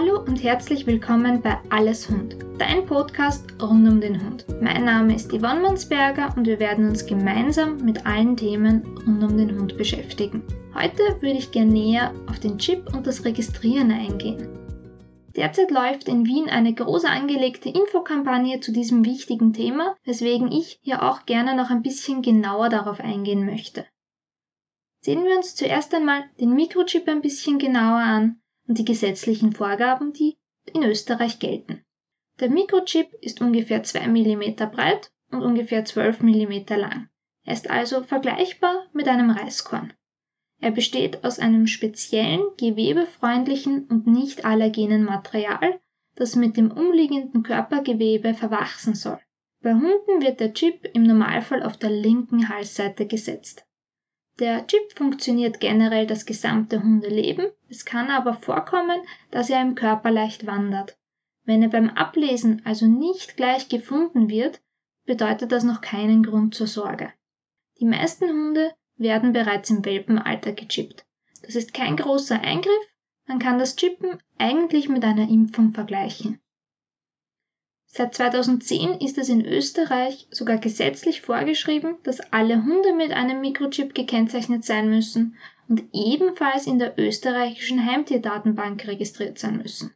Hallo und herzlich willkommen bei Alles Hund, dein Podcast rund um den Hund. Mein Name ist Yvonne Mansberger und wir werden uns gemeinsam mit allen Themen rund um den Hund beschäftigen. Heute würde ich gerne näher auf den Chip und das Registrieren eingehen. Derzeit läuft in Wien eine groß angelegte Infokampagne zu diesem wichtigen Thema, weswegen ich hier auch gerne noch ein bisschen genauer darauf eingehen möchte. Sehen wir uns zuerst einmal den Mikrochip ein bisschen genauer an und die gesetzlichen Vorgaben, die in Österreich gelten. Der Mikrochip ist ungefähr 2 mm breit und ungefähr 12 mm lang. Er ist also vergleichbar mit einem Reiskorn. Er besteht aus einem speziellen, gewebefreundlichen und nicht allergenen Material, das mit dem umliegenden Körpergewebe verwachsen soll. Bei Hunden wird der Chip im Normalfall auf der linken Halsseite gesetzt. Der Chip funktioniert generell das gesamte Hundeleben, es kann aber vorkommen, dass er im Körper leicht wandert. Wenn er beim Ablesen also nicht gleich gefunden wird, bedeutet das noch keinen Grund zur Sorge. Die meisten Hunde werden bereits im Welpenalter gechippt. Das ist kein großer Eingriff, man kann das Chippen eigentlich mit einer Impfung vergleichen. Seit 2010 ist es in Österreich sogar gesetzlich vorgeschrieben, dass alle Hunde mit einem Mikrochip gekennzeichnet sein müssen und ebenfalls in der österreichischen Heimtierdatenbank registriert sein müssen.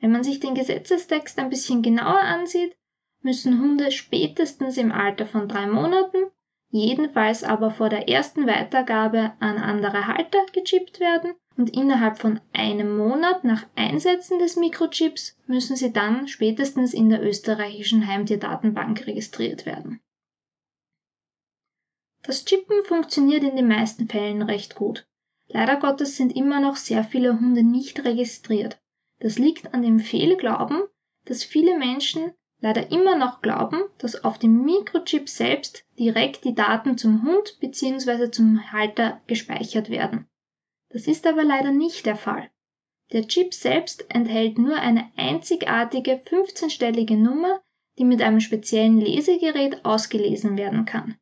Wenn man sich den Gesetzestext ein bisschen genauer ansieht, müssen Hunde spätestens im Alter von drei Monaten, jedenfalls aber vor der ersten Weitergabe an andere Halter gechippt werden und innerhalb von einem Monat nach Einsetzen des Mikrochips müssen sie dann spätestens in der österreichischen Heimtierdatenbank registriert werden. Das Chippen funktioniert in den meisten Fällen recht gut. Leider Gottes sind immer noch sehr viele Hunde nicht registriert. Das liegt an dem Fehlglauben, dass viele Menschen leider immer noch glauben, dass auf dem Mikrochip selbst direkt die Daten zum Hund bzw. zum Halter gespeichert werden. Das ist aber leider nicht der Fall. Der Chip selbst enthält nur eine einzigartige 15-stellige Nummer, die mit einem speziellen Lesegerät ausgelesen werden kann.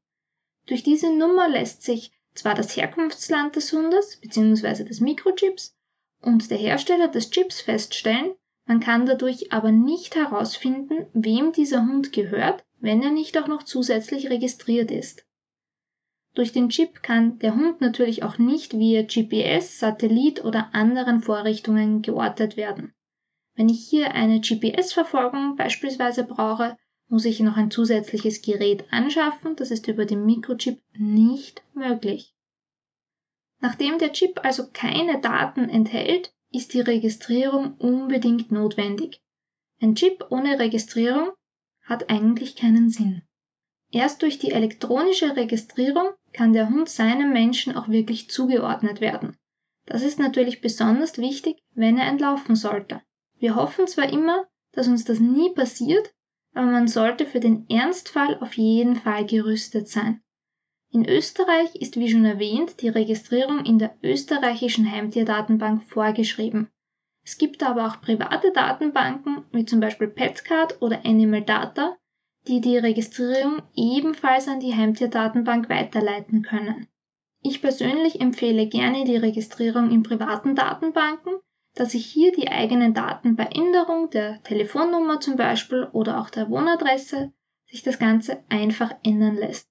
Durch diese Nummer lässt sich zwar das Herkunftsland des Hundes bzw. des Mikrochips und der Hersteller des Chips feststellen, man kann dadurch aber nicht herausfinden, wem dieser Hund gehört, wenn er nicht auch noch zusätzlich registriert ist. Durch den Chip kann der Hund natürlich auch nicht via GPS, Satellit oder anderen Vorrichtungen geortet werden. Wenn ich hier eine GPS-Verfolgung beispielsweise brauche, muss ich noch ein zusätzliches Gerät anschaffen, das ist über den Mikrochip nicht möglich. Nachdem der Chip also keine Daten enthält, ist die Registrierung unbedingt notwendig. Ein Chip ohne Registrierung hat eigentlich keinen Sinn. Erst durch die elektronische Registrierung kann der Hund seinem Menschen auch wirklich zugeordnet werden. Das ist natürlich besonders wichtig, wenn er entlaufen sollte. Wir hoffen zwar immer, dass uns das nie passiert, aber man sollte für den Ernstfall auf jeden Fall gerüstet sein. In Österreich ist wie schon erwähnt die Registrierung in der österreichischen Heimtierdatenbank vorgeschrieben. Es gibt aber auch private Datenbanken wie zum Beispiel Petcard oder Animal Data, die die Registrierung ebenfalls an die Heimtierdatenbank weiterleiten können. Ich persönlich empfehle gerne die Registrierung in privaten Datenbanken, da sich hier die eigenen Daten bei Änderung der Telefonnummer zum Beispiel oder auch der Wohnadresse sich das Ganze einfach ändern lässt.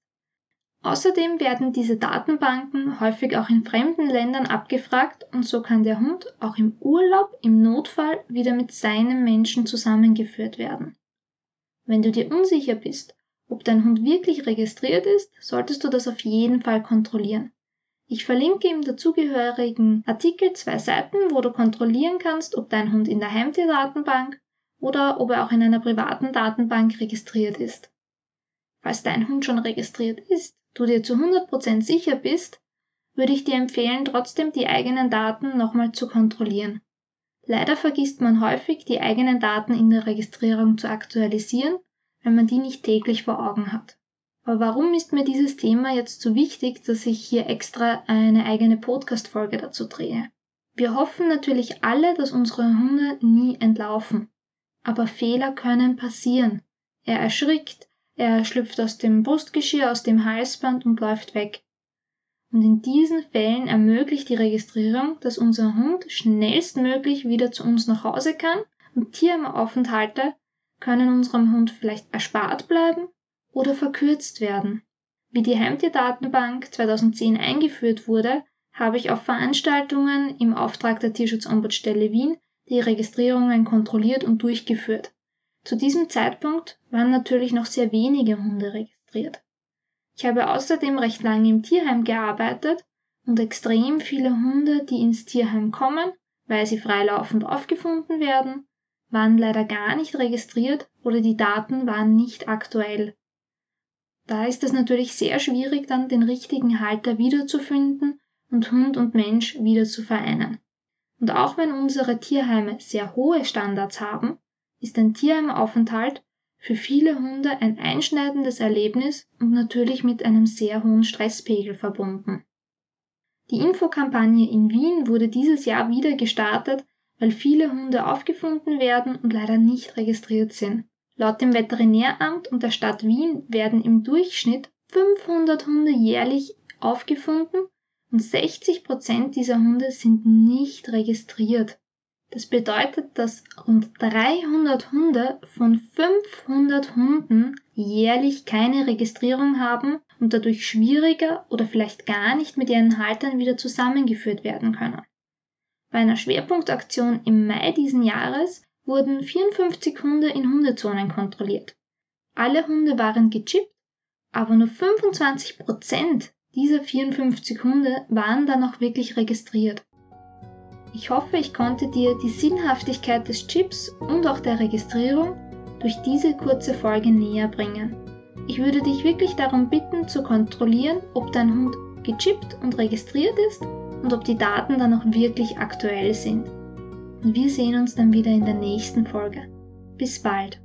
Außerdem werden diese Datenbanken häufig auch in fremden Ländern abgefragt und so kann der Hund auch im Urlaub im Notfall wieder mit seinem Menschen zusammengeführt werden. Wenn du dir unsicher bist, ob dein Hund wirklich registriert ist, solltest du das auf jeden Fall kontrollieren. Ich verlinke im dazugehörigen Artikel zwei Seiten, wo du kontrollieren kannst, ob dein Hund in der Heimtierdatenbank oder ob er auch in einer privaten Datenbank registriert ist. Falls dein Hund schon registriert ist, du dir zu 100% sicher bist, würde ich dir empfehlen, trotzdem die eigenen Daten nochmal zu kontrollieren. Leider vergisst man häufig, die eigenen Daten in der Registrierung zu aktualisieren, wenn man die nicht täglich vor Augen hat. Aber warum ist mir dieses Thema jetzt so wichtig, dass ich hier extra eine eigene Podcast-Folge dazu drehe? Wir hoffen natürlich alle, dass unsere Hunde nie entlaufen. Aber Fehler können passieren. Er erschrickt, er schlüpft aus dem Brustgeschirr, aus dem Halsband und läuft weg. Und in diesen Fällen ermöglicht die Registrierung, dass unser Hund schnellstmöglich wieder zu uns nach Hause kann und Tieraufenthalte können unserem Hund vielleicht erspart bleiben oder verkürzt werden. Wie die Heimtierdatenbank 2010 eingeführt wurde, habe ich auf Veranstaltungen im Auftrag der Tierschutzombudsstelle Wien die Registrierungen kontrolliert und durchgeführt. Zu diesem Zeitpunkt waren natürlich noch sehr wenige Hunde registriert. Ich habe außerdem recht lange im Tierheim gearbeitet und extrem viele Hunde, die ins Tierheim kommen, weil sie freilaufend aufgefunden werden, waren leider gar nicht registriert oder die Daten waren nicht aktuell. Da ist es natürlich sehr schwierig, dann den richtigen Halter wiederzufinden und Hund und Mensch wieder zu vereinen. Und auch wenn unsere Tierheime sehr hohe Standards haben, ist ein Tierheimaufenthalt für viele Hunde ein einschneidendes Erlebnis und natürlich mit einem sehr hohen Stresspegel verbunden. Die Infokampagne in Wien wurde dieses Jahr wieder gestartet, weil viele Hunde aufgefunden werden und leider nicht registriert sind. Laut dem Veterinäramt und der Stadt Wien werden im Durchschnitt 500 Hunde jährlich aufgefunden und 60 Prozent dieser Hunde sind nicht registriert. Das bedeutet, dass rund 300 Hunde von 500 Hunden jährlich keine Registrierung haben und dadurch schwieriger oder vielleicht gar nicht mit ihren Haltern wieder zusammengeführt werden können. Bei einer Schwerpunktaktion im Mai diesen Jahres wurden 54 Hunde in Hundezonen kontrolliert. Alle Hunde waren gechippt, aber nur 25 Prozent dieser 54 Hunde waren dann auch wirklich registriert. Ich hoffe, ich konnte dir die Sinnhaftigkeit des Chips und auch der Registrierung durch diese kurze Folge näher bringen. Ich würde dich wirklich darum bitten zu kontrollieren, ob dein Hund gechippt und registriert ist und ob die Daten dann auch wirklich aktuell sind. Und wir sehen uns dann wieder in der nächsten Folge. Bis bald.